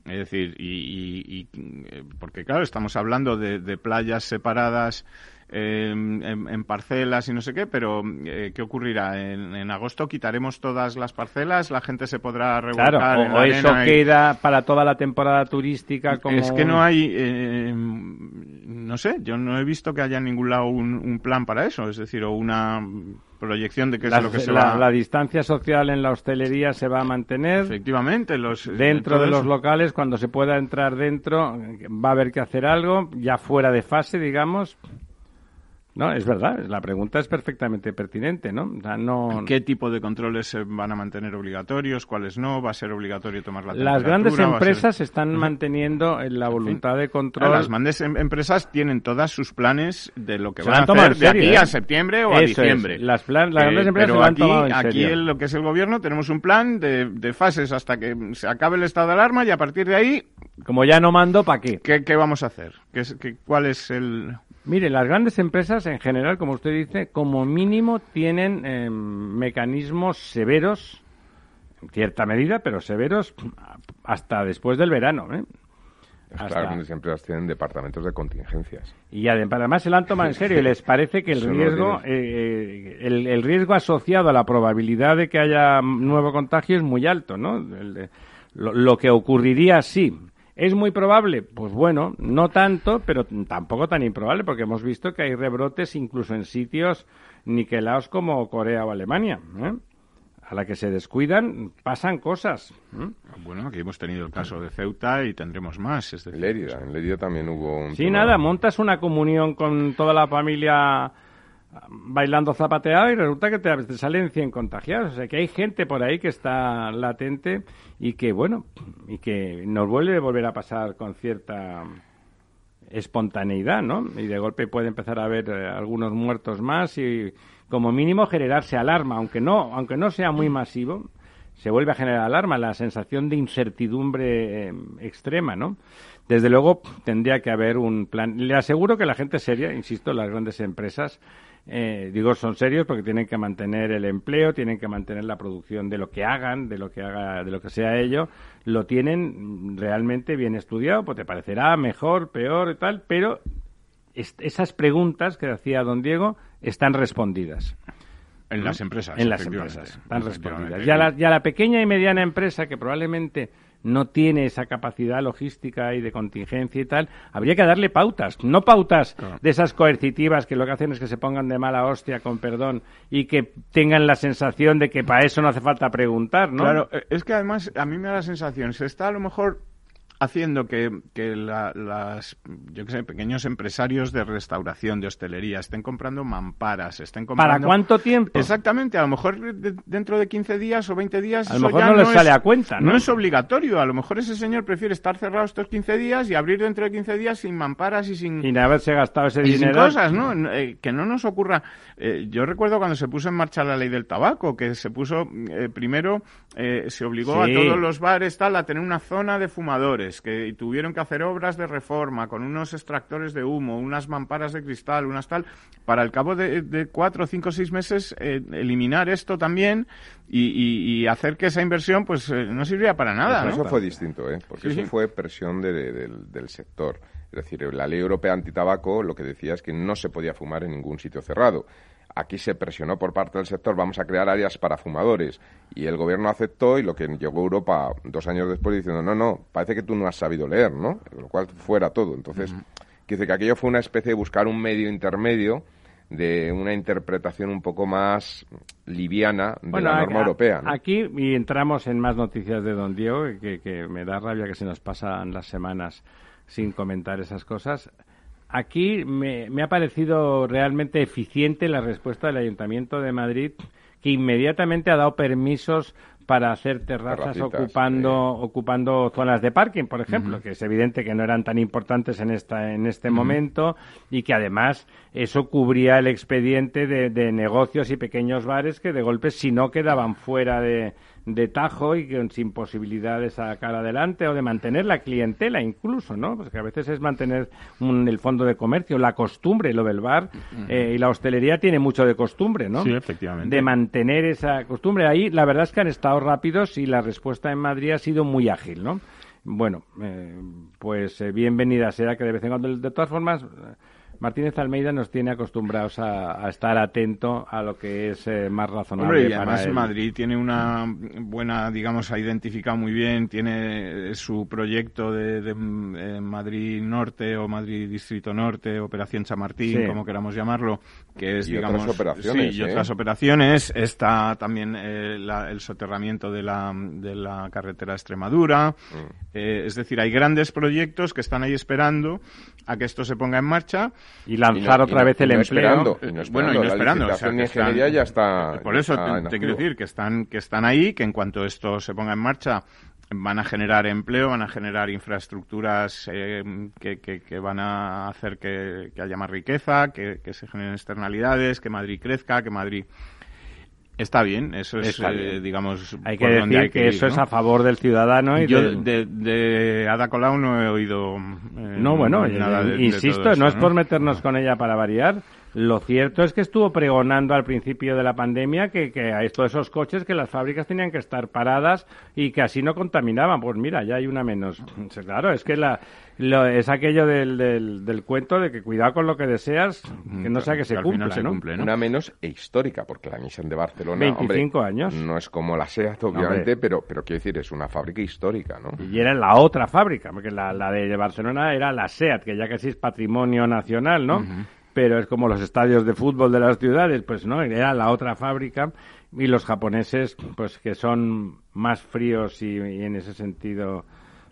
Es decir, y, y- y, eh, porque claro, estamos hablando de, de playas separadas eh, en, en parcelas y no sé qué, pero eh, ¿qué ocurrirá? En, en agosto quitaremos todas las parcelas, la gente se podrá revolcar Claro, en o, la o eso y- queda para toda la temporada turística como... Es que no hay, eh, no sé, yo no he visto que haya en ningún lado un, un plan para eso, es decir, o una proyección de qué es la, lo que se la- va la distancia social en la hostelería se va a mantener. Efectivamente, los Dentro todo de los eso. locales, cuando se pueda entrar dentro, va a haber que hacer algo, ya fuera de fase, digamos. No, es verdad, la pregunta es perfectamente pertinente, ¿no? O sea, no... ¿Qué tipo de controles se van a mantener obligatorios? ¿Cuáles no? ¿Va a ser obligatorio tomar la Las grandes temperatura? ¿Va a ser- empresas están manteniendo en la voluntad de Ah, control. Las grandes em- empresas tienen todas sus planes de lo que Se van a hacer en de serio, aquí ¿eh? a septiembre o a Eso es. diciembre. Las plan- las grandes empresas pero se lo han aquí, tomado en aquí serio. en lo que es el gobierno tenemos un plan de, de fases hasta que se acabe el estado de alarma y a partir de ahí, Como ya no mando, ¿para qué? ¿qué, qué vamos a hacer? ¿Qué es- qué- ¿Cuál es el...? Mire, las grandes empresas en general, como usted dice, como mínimo tienen eh, mecanismos severos, en cierta medida, pero severos hasta después del verano. ¿eh? Las Hasta- grandes empresas tienen departamentos de contingencias. Y adem- además se lo han tomado en serio y les parece que el *laughs* riesgo, tiene- eh, el, el riesgo asociado a la probabilidad de que haya nuevo contagio es muy alto, ¿no? El de- lo, lo que ocurriría sí. ¿Es muy probable? Pues bueno, no tanto, pero tampoco tan improbable, porque hemos visto que hay rebrotes incluso en sitios niquelados como Corea o Alemania. ¿eh? A la que se descuidan, pasan cosas. ¿eh? Bueno, aquí hemos tenido el caso de Ceuta y tendremos más. Es decir, Lérida, en Lérida también hubo un... Sí, tema- nada, montas una comunión con toda la familia bailando zapateado y resulta que te, salen 100 contagiados. O sea, que hay gente por ahí que está latente y que, bueno, y que nos vuelve a volver a pasar con cierta espontaneidad, ¿no? Y de golpe puede empezar a haber eh, algunos muertos más y como mínimo generarse alarma, aunque no, aunque no sea muy masivo, se vuelve a generar alarma, la sensación de incertidumbre eh, extrema, ¿no? Desde luego tendría que haber un plan. Le aseguro que la gente seria, insisto, las grandes empresas, eh, digo, son serios porque tienen que mantener el empleo, tienen que mantener la producción de lo que hagan, de lo que haga, de lo que sea ello, lo tienen realmente bien estudiado, pues te parecerá mejor, peor y tal, pero esas preguntas que hacía don Diego están respondidas. en ¿no? las empresas. En las empresas, están respondidas. Ya la, ya la pequeña y mediana empresa que probablemente no tiene esa capacidad logística y de contingencia y tal, habría que darle pautas, no pautas de esas coercitivas que lo que hacen es que se pongan de mala hostia, con perdón, y que tengan la sensación de que para eso no hace falta preguntar, ¿no? Claro, eh, es que además a mí me da la sensación, se está a lo mejor haciendo que, que las, yo que sé, pequeños empresarios de restauración, de hostelería, estén comprando mamparas, estén comprando... ¿Para cuánto tiempo? Exactamente, a lo mejor dentro de 15 días o 20 días... A lo mejor no les sale a cuenta, ¿no? No es obligatorio, a lo mejor ese señor prefiere estar cerrado estos 15 días y abrir dentro de 15 días sin mamparas y sin... Y haberse gastado ese y dinero. Sin cosas, ¿no? Eh, que no nos ocurra... Eh, yo recuerdo cuando se puso en marcha la ley del tabaco, que se puso, eh, primero, se obligó a todos los bares tal a tener una zona de fumadores, que tuvieron que hacer obras de reforma con unos extractores de humo, unas mamparas de cristal, unas tal, para al cabo de, cuatro, cinco, seis meses eh, eliminar esto también y, hacer que esa inversión pues eh, no sirviera para nada. Eso fue distinto, ¿eh? porque eso fue presión del sector. Es decir, la ley europea antitabaco lo que decía es que no se podía fumar en ningún sitio cerrado. Aquí se presionó por parte del sector, vamos a crear áreas para fumadores. Y el gobierno aceptó y lo que llegó Europa dos años después diciendo, no, no, parece que tú no has sabido leer, ¿no? Lo cual fuera todo. Entonces, dice que aquello fue una especie de buscar un medio intermedio de una interpretación un poco más liviana de la norma europea. Aquí, y entramos en más noticias de Don Diego, que, que me da rabia que se nos pasan las semanas sin comentar esas cosas. Aquí me, ha parecido realmente eficiente la respuesta del Ayuntamiento de Madrid, que inmediatamente ha dado permisos para hacer terrazas ocupando ocupando zonas de parking, por ejemplo, que es evidente que no eran tan importantes en esta en este momento y que además eso cubría el expediente de, de negocios y pequeños bares que de golpe si no quedaban fuera de, de tajo y sin posibilidad de sacar adelante o de mantener la clientela incluso, ¿no? Porque a veces es mantener el fondo de comercio, la costumbre, lo del bar eh, y la hostelería tiene mucho de costumbre, ¿no? Sí, efectivamente. De mantener esa costumbre. Ahí la verdad es que han estado rápidos y la respuesta en Madrid ha sido muy ágil, ¿no? Bueno, eh, pues eh, bienvenida sea que de vez en cuando, de todas formas Martínez Almeida nos tiene acostumbrados a, estar atento a lo que es eh, más razonable. Hombre, y además Madrid tiene una buena, digamos, ha identificado muy bien, tiene su proyecto de, eh, Madrid Norte o Madrid Distrito Norte, Operación Chamartín, como queramos llamarlo, que es, digamos, otras operaciones, sí, y otras ¿eh? operaciones. Está también el soterramiento de la, de la carretera Extremadura. Mm. es decir, hay grandes proyectos que están ahí esperando a que esto se ponga en marcha y lanzar otra vez el empleo. bueno, y no esperando. O sea, ingeniería ya está. Por eso te, quiero decir que están, que están ahí, que en cuanto esto se ponga en marcha van a generar empleo, van a generar infraestructuras eh, que, que, van a hacer que, haya más riqueza, que, se generen externalidades, que Madrid crezca, que Madrid Está bien, eso es, eh, digamos, hay que decir que, eso es a favor del ciudadano. Y Yo de, de, Ada Colau no he oído eh, no, bueno, nada insisto, no es por meternos con ella para variar, lo cierto es que estuvo pregonando al principio de la pandemia que, que a estos esos coches que las fábricas tenían que estar paradas y que así no contaminaban. Pues mira, ya hay una menos. Claro, es que la, es aquello del, del, cuento de que cuidado con lo que deseas, que no sea que se, cumple, Una menos e histórica, porque la Nissan de Barcelona, 25 años. no es como la SEAT, obviamente, pero, pero quiero decir, es una fábrica histórica, ¿no? Y era la otra fábrica, porque la, la de Barcelona era la SEAT, que ya casi es patrimonio nacional, ¿no? Pero es como los estadios de fútbol de las ciudades, pues no, era la otra fábrica y los japoneses, pues que son más fríos y, en ese sentido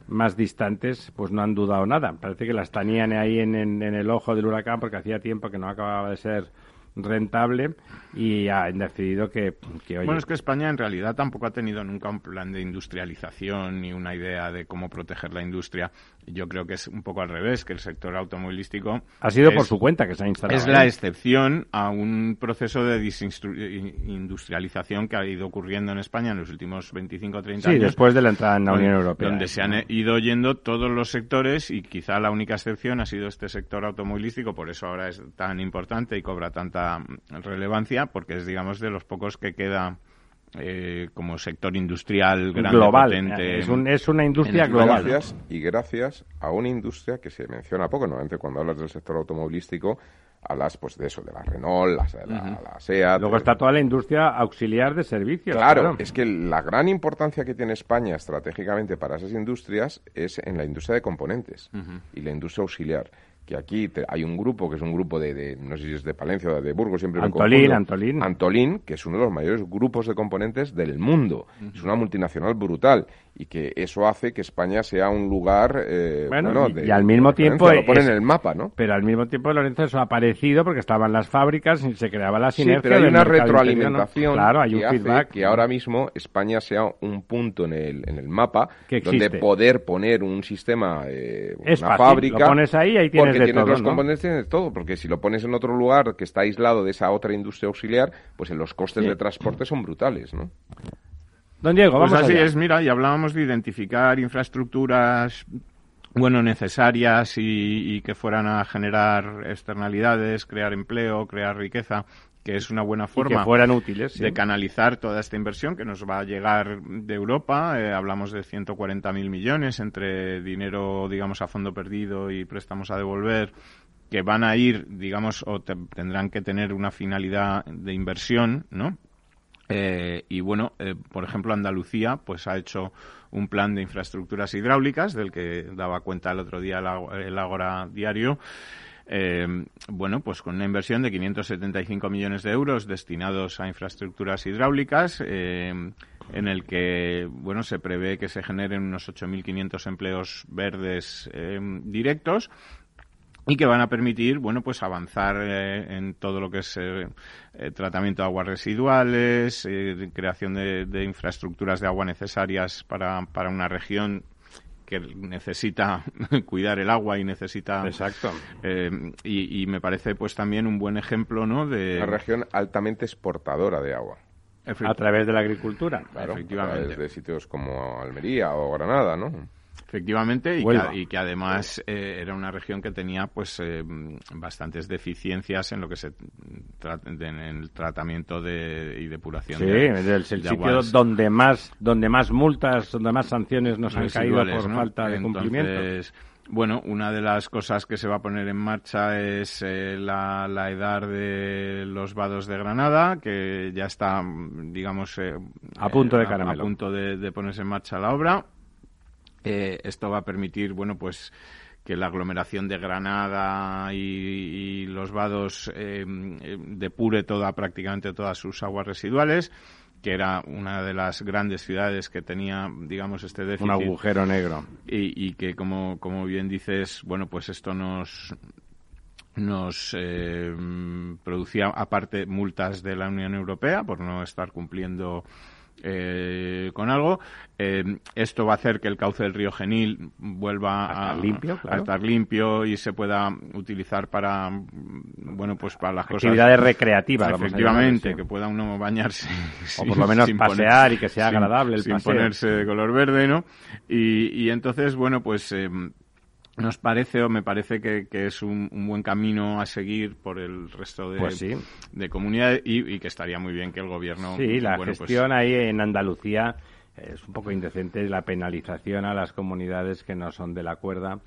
más distantes, pues no han dudado nada. Parece que las tenían ahí en, el ojo del huracán porque hacía tiempo que no acababa de ser rentable y han decidido que, Bueno, es que España en realidad tampoco ha tenido nunca un plan de industrialización ni una idea de cómo proteger la industria. Yo creo que es un poco al revés, que el sector automovilístico... Ha sido por su cuenta que se ha instalado. Es la excepción a un proceso de industrialización que ha ido ocurriendo en España en los últimos 25 o 30 años. Sí, después de la entrada en la Unión Europea. Donde se han ido yendo todos los sectores y quizá la única excepción ha sido este sector automovilístico, por eso ahora es tan importante y cobra tanta relevancia porque es, digamos, de los pocos que queda eh, como sector industrial grande, global. potente. Es, un- es una industria en- global. Gracias, y gracias a una industria que se menciona poco, normalmente cuando hablas del sector automovilístico, hablas pues de eso, de la Renault, la, la, la SEAT. Luego está toda la industria auxiliar de servicios. Claro, es que la gran importancia que tiene España estratégicamente para esas industrias es en la industria de componentes y la industria auxiliar. Que aquí te- hay un grupo que es un grupo de, de- no sé si es de Palencia o de Burgos, siempre me Antolín. Antolín. Antolín, que es uno de los mayores grupos de componentes del mundo. Es una multinacional brutal y que eso hace que España sea un lugar. eh, Bueno, de- y al mismo tiempo Lo pone es- en el mapa, ¿no? Pero al mismo tiempo, Lorenzo, eso ha aparecido porque estaban las fábricas y se creaba la Sí, sinergia. pero hay una retroalimentación Claro, hay un que hace que ahora mismo España sea un punto en el, en el mapa Que donde poder poner un sistema, eh, Es una fácil, fábrica. lo pones ahí y ahí tienes porque de tienes todo, los ¿no? componentes, tienes todo. Porque si lo pones en otro lugar que está aislado de esa otra industria auxiliar, pues en los costes Sí. de transporte son brutales, ¿no? Don Diego, Pues vamos así allá. es, mira, y hablábamos de identificar infraestructuras bueno, necesarias y, y que fueran a generar externalidades, crear empleo, crear riqueza, que es una buena Y que forma fueran útiles. sí. de canalizar toda esta inversión que nos va a llegar de Europa. Eh, hablamos de 140.000 millones entre dinero, digamos, a fondo perdido y préstamos a devolver que van a ir, digamos, o te- tendrán que tener una finalidad de inversión, ¿no? Eh, y bueno, eh, por ejemplo, Andalucía pues ha hecho un plan de infraestructuras hidráulicas del que daba cuenta el otro día el, Ágora Diario. Eh, bueno, pues con una inversión de 575 millones de euros destinados a infraestructuras hidráulicas, eh, en el que bueno se prevé que se generen unos 8.500 empleos verdes eh, directos y que van a permitir, bueno, pues avanzar eh, en todo lo que es eh, eh, tratamiento de aguas residuales, eh, creación de, de infraestructuras de agua necesarias para, para una región que necesita *laughs* cuidar el agua y necesita Exacto. eh, y, y me parece pues también un buen ejemplo no de Una región altamente exportadora de agua. A través de la agricultura. Claro, Efectivamente. a través de sitios como Almería o Granada, ¿no? Efectivamente, y que, y que además eh, era una región que tenía pues eh, bastantes deficiencias en lo que se tra- de- en el tratamiento de, y depuración Sí, de, es el, el sitio donde más, donde más multas, donde más sanciones nos han caído por ¿no? falta de Entonces, cumplimiento. Bueno, una de las cosas que se va a poner en marcha es eh, la, la edad de los vados de Granada, que ya está, mm, digamos, eh, A punto de eh. A, punto de, de ponerse en marcha la obra. Eh, esto va a permitir, bueno, pues que la aglomeración de Granada y, y los vados eh, depure toda, prácticamente todas sus aguas residuales que era una de las grandes ciudades que tenía, digamos, este déficit Un agujero negro. y, y que como, como bien dices, bueno, pues esto nos nos eh, producía aparte multas de la Unión Europea por no estar cumpliendo eh, con algo. Eh, esto va a hacer que el cauce del río Genil vuelva A estar a, limpio, claro. a estar limpio y se pueda utilizar para, mm, bueno, pues para las cosas Actividades recreativas, vamos a Efectivamente, llamarle, sí. que pueda uno bañarse. *laughs* O por lo menos sin pasear y que sea agradable el sin paseo. ponerse de color verde, ¿no? Y, y entonces, bueno, pues eh, nos parece o me parece que, que es un, un buen camino a seguir por el resto de, Pues sí. de comunidades y, y que estaría muy bien que el gobierno. Sí, la bueno, pues, gestión ahí en Andalucía es un poco indecente la penalización a las comunidades que no son de la cuerda.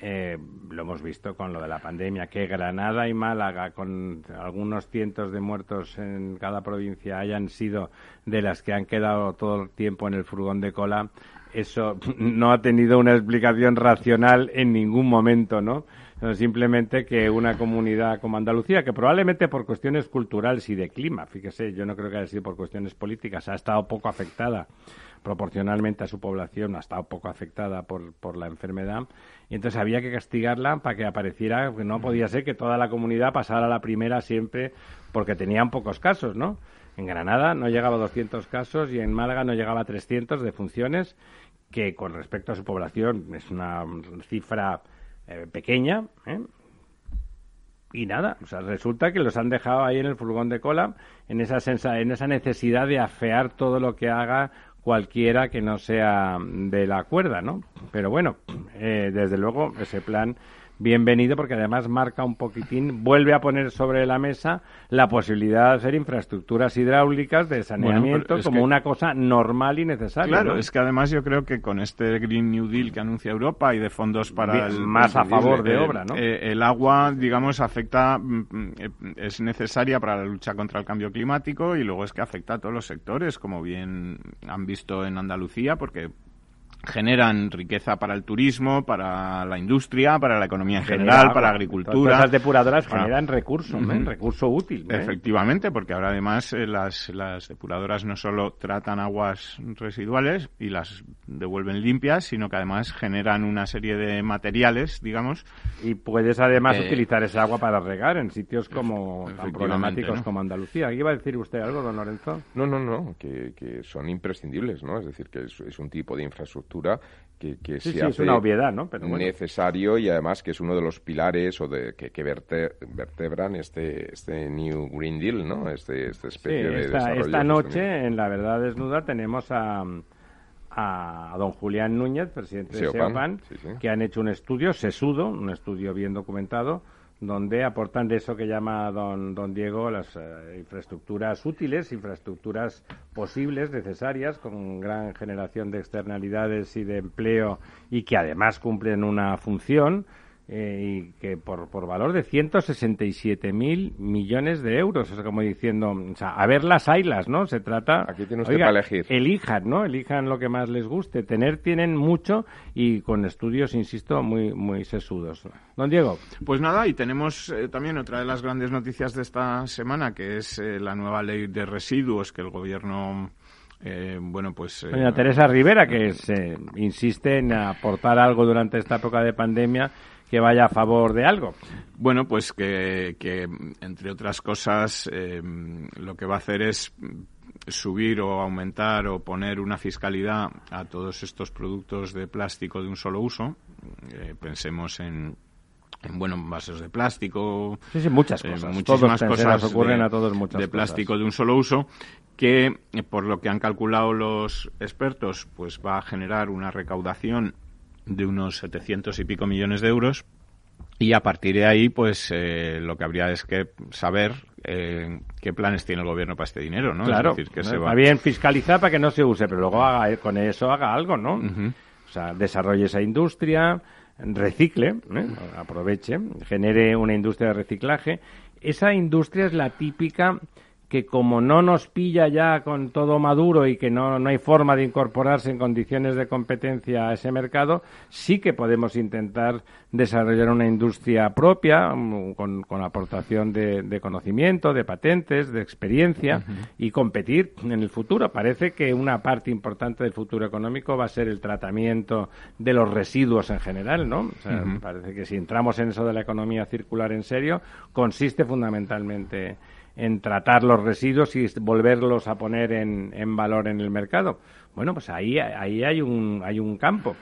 Eh, lo hemos visto con lo de la pandemia, que Granada y Málaga, con algunos cientos de muertos en cada provincia, hayan sido de las que han quedado todo el tiempo en el furgón de cola, eso *laughs* no ha tenido una explicación racional en ningún momento, ¿no? Simplemente que una comunidad como Andalucía, que probablemente por cuestiones culturales y de clima, fíjese, yo no creo que haya sido por cuestiones políticas, ha estado poco afectada proporcionalmente a su población, ha estado poco afectada por, por la enfermedad, y entonces había que castigarla para que apareciera, que no podía ser que toda la comunidad pasara a la primera siempre porque tenían pocos casos, ¿no? En Granada no llegaba a 200 casos y en Málaga no llegaba a 300 de funciones, que con respecto a su población es una cifra eh, pequeña, ¿eh? Y nada, o sea, resulta que los han dejado ahí en el furgón de cola, en esa, sensa- en esa necesidad de afear todo lo que haga cualquiera que no sea de la cuerda, ¿no? Pero bueno, eh, desde luego ese plan bienvenido porque además marca un poquitín, vuelve a poner sobre la mesa la posibilidad de hacer infraestructuras hidráulicas de saneamiento como una cosa normal y necesaria. Claro, es que además yo creo que con este Green New Deal que anuncia Europa y de fondos para el, más a favor de obra, ¿no? Eh, el agua, digamos, afecta, mm, mm, es necesaria para la lucha contra el cambio climático y luego es que afecta a todos los sectores, como bien han visto en Andalucía, porque generan riqueza para el turismo, para la industria, para la economía en general, para la agricultura. Las depuradoras generan recursos, ¿eh? recurso útil. ¿eh? Efectivamente, porque ahora además eh, las, las depuradoras no solo tratan aguas residuales y las devuelven limpias, sino que además generan una serie de materiales, digamos. Y puedes además utilizar esa agua para regar en sitios como tan problemáticos como Andalucía. ¿Iba a decir usted algo, don Lorenzo? No, no, no, que, que son imprescindibles, ¿no? Es decir, que es un tipo de infraestructura que, que se hace es una obviedad, ¿no? necesario y además que es uno de los pilares o de que, que vertebran este este New Green Deal, ¿no? Este, esta especie de esta, esta noche en La Verdad Desnuda tenemos a a don Julián Núñez, presidente de SEOPAN, que han hecho un estudio sesudo, un estudio bien documentado, donde aportan eso que llama don, don Diego las eh, infraestructuras útiles, infraestructuras posibles, necesarias, con gran generación de externalidades y de empleo y que además cumplen una función eh, y que por, por valor de 167 mil millones de euros. Es como diciendo, o sea, a ver las ailas, ¿no? Se trata. Aquí tiene usted para elegir. Elijan, ¿no? Elijan lo que más les guste. Tener tienen mucho y con estudios, insisto, muy, muy sesudos. Don Diego. Pues nada, y tenemos eh, también otra de las grandes noticias de esta semana, que es eh, la nueva ley de residuos que el gobierno. bueno, pues. Doña Teresa Rivera, que se insiste en aportar algo durante esta época de pandemia que vaya a favor de algo. Bueno, pues que, entre otras cosas, em, lo que va a hacer es subir o aumentar o poner una fiscalidad a todos estos productos de plástico de un solo uso. Eh, pensemos en, en bueno, vasos de plástico. Sí, sí, muchas eh, cosas. muchísimas cosas ocurren a todos muchas de plástico de un solo uso que, por lo que han calculado los expertos, pues va a generar una recaudación de unos 700 y pico millones de euros. Y a partir de ahí, pues eh, lo que habría es que saber eh, qué planes tiene el gobierno para este dinero, ¿no? Claro, es que se va... bien fiscalizar para que no se use, pero luego haga, con eso haga algo, ¿no? O sea, desarrolle esa industria, recicle, ¿eh? aproveche, genere una industria de reciclaje. Esa industria es la típica que como no nos pilla ya con todo maduro y que no, no hay forma de incorporarse en condiciones de competencia a ese mercado, sí que podemos intentar desarrollar una industria propia mm, con, con aportación de, conocimiento, de patentes, de experiencia y competir en el futuro. Parece que una parte importante del futuro económico va a ser el tratamiento de los residuos en general, ¿no? Parece que si entramos en eso de la economía circular en serio, consiste fundamentalmente en tratar los residuos y volverlos a poner en, en valor en el mercado. Bueno, pues ahí, ahí hay, un, hay un campo.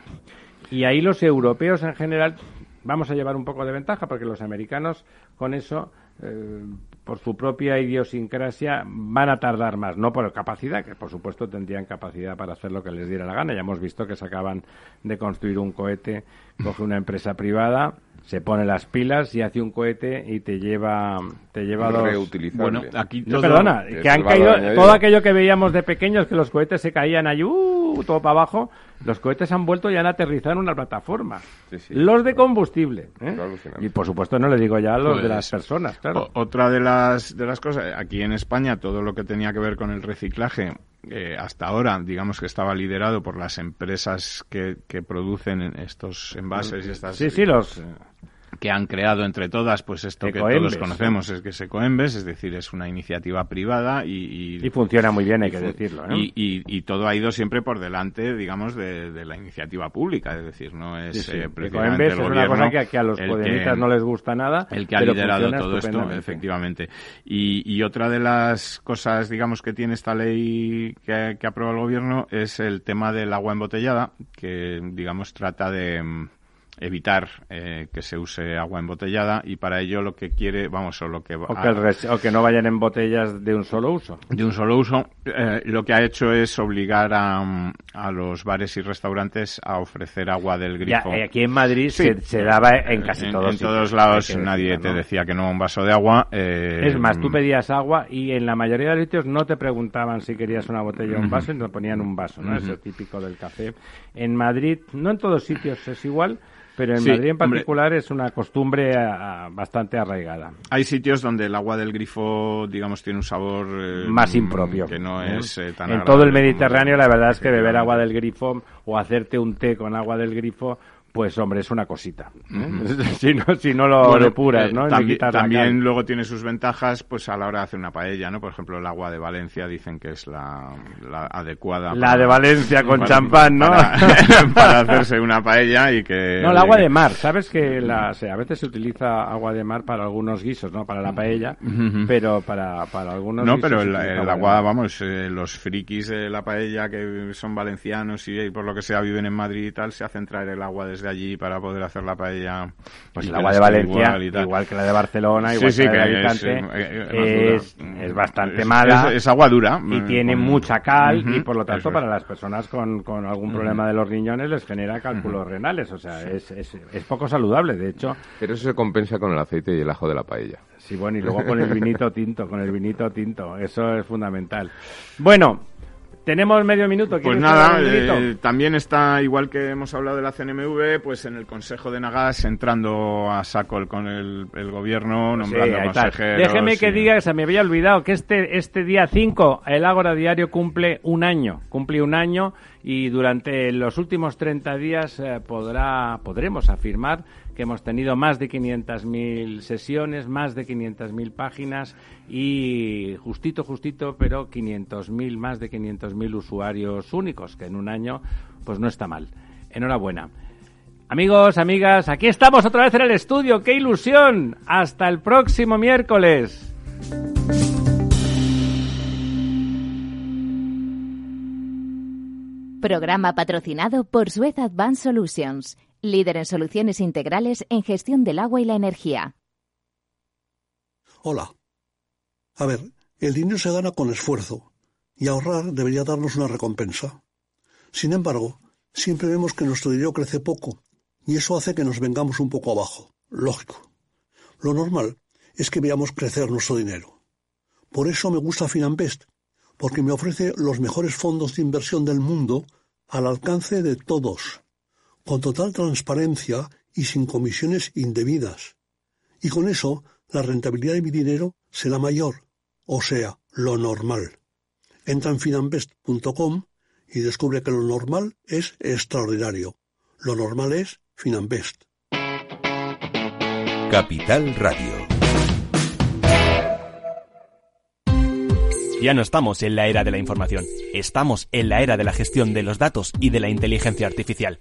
Y ahí los europeos en general vamos a llevar un poco de ventaja porque los americanos con eso eh, por su propia idiosincrasia van a tardar más, no por capacidad, que por supuesto tendrían capacidad para hacer lo que les diera la gana. Ya hemos visto que se acaban de construir un cohete, coge una empresa privada, se pone las pilas y hace un cohete y te lleva te lleva dos. Bueno aquí perdona que han caído todo aquello que veíamos de pequeños que los cohetes se caían ahí uh, todo para abajo los cohetes han vuelto y han aterrizado en una plataforma. Los de combustible ¿eh? y por supuesto no le digo ya los de las pues, personas claro. otra de las de las cosas aquí en España todo lo que tenía que ver con el reciclaje eh, hasta ahora, digamos que estaba liderado por las empresas que, que producen estos envases y estas. Sí, sí, los que han creado entre todas pues esto que todos conocemos es que es Ecoembes, es decir, es una iniciativa privada y... Y, funciona muy bien, hay que decirlo. Y, y, todo ha ido siempre por delante, digamos, de, la iniciativa pública, es decir, no es eh, precisamente el es una cosa que, a los podemitas no les gusta nada. El que ha liderado todo esto, efectivamente. Y, otra de las cosas, digamos, que tiene esta ley que, que aprueba el gobierno es el tema del agua embotellada, que, digamos, trata de evitar eh, que se use agua embotellada y para ello lo que quiere, vamos, o lo que... O que, o que no vayan en botellas de un solo uso. De un solo uso. Eh, lo que ha hecho es obligar a, a, los bares y restaurantes a ofrecer agua del grifo. Ya, aquí en Madrid se, se, daba en casi todos En, todos lados nadie te decía que no un vaso de agua. Eh, es más, tú pedías agua y en la mayoría de los sitios no te preguntaban si querías una botella o un vaso y te ponían un vaso, ¿no? Eso es típico del café. En Madrid, no en todos sitios es igual, pero en Madrid en particular es una costumbre bastante arraigada. Hay sitios donde el agua del grifo, digamos, tiene un sabor eh, más impropio. Que no ¿eh? es eh, tan En todo el Mediterráneo, la verdad es que beber agua del grifo o hacerte un té con agua del grifo pues hombre, es una cosita. *laughs* si, no, si no lo depuras, eh, ¿no? también luego tiene sus ventajas pues a la hora de hacer una paella, ¿no? Por ejemplo, el agua de Valencia dicen que es la, adecuada. La de Valencia con champán, ¿no? *laughs* *laughs* Para, hacerse una paella y que... No, el agua de mar. Sabes que la, a veces se utiliza agua de mar para algunos guisos, ¿no? Para la paella, pero para, para algunos No, pero el, agua, vamos, eh, los frikis de la paella que son valencianos y, por lo que sea viven en Madrid y tal, se hacen traer el agua de allí para poder hacer la paella. Pues el agua de Valencia, igual, que la de Barcelona, igual que la de Alicante, eh, es, es, bastante mala. Es, agua dura. Y tiene mucha cal y por lo tanto para las personas con, con algún problema de los riñones les genera cálculos renales. O sea, es, es, es poco saludable, de hecho. Pero eso se compensa con el aceite y el ajo de la paella. Sí, bueno, y luego con el *laughs* vinito tinto, con el vinito tinto. Eso es fundamental. Bueno, tenemos medio minuto. Pues nada, eh, también está, igual que hemos hablado de la CNMV, pues en el Consejo de Nagas entrando a saco con el, gobierno, nombrando consejeros. Déjeme que diga, se me había olvidado, que este, este día 5 el Ágora Diario cumple un año, cumple un año y durante los últimos 30 días eh, podrá, podremos afirmar que hemos tenido más de 500.000 sesiones, más de 500.000 páginas y justito, justito, pero 500.000, más de 500.000 usuarios únicos, que en un año pues no está mal. Enhorabuena. Amigos, amigas, aquí estamos otra vez en el estudio. ¡Qué ilusión! Hasta el próximo miércoles. Programa patrocinado por Suez Advanced Solutions líder en soluciones integrales en gestión del agua y la energía. Hola. A ver, el dinero se gana con esfuerzo, y ahorrar debería darnos una recompensa. Sin embargo, siempre vemos que nuestro dinero crece poco, y eso hace que nos vengamos un poco abajo. Lógico. Lo normal es que veamos crecer nuestro dinero. Por eso me gusta Finanbest, porque me ofrece los mejores fondos de inversión del mundo al alcance de todos con total transparencia y sin comisiones indebidas. Y con eso, la rentabilidad de mi dinero será mayor, o sea, lo normal. Entra en finambest.com y descubre que lo normal es extraordinario. Lo normal es Finambest. Capital Radio. Ya no estamos en la era de la información, estamos en la era de la gestión de los datos y de la inteligencia artificial.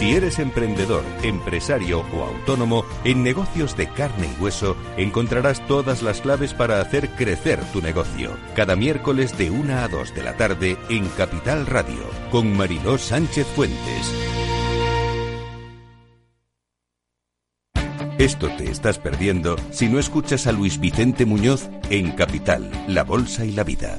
Si eres emprendedor, empresario o autónomo, en negocios de carne y hueso encontrarás todas las claves para hacer crecer tu negocio. Cada miércoles de 1 a 2 de la tarde en Capital Radio, con Mariló Sánchez Fuentes. Esto te estás perdiendo si no escuchas a Luis Vicente Muñoz en Capital, La Bolsa y la Vida.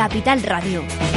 Capital Radio.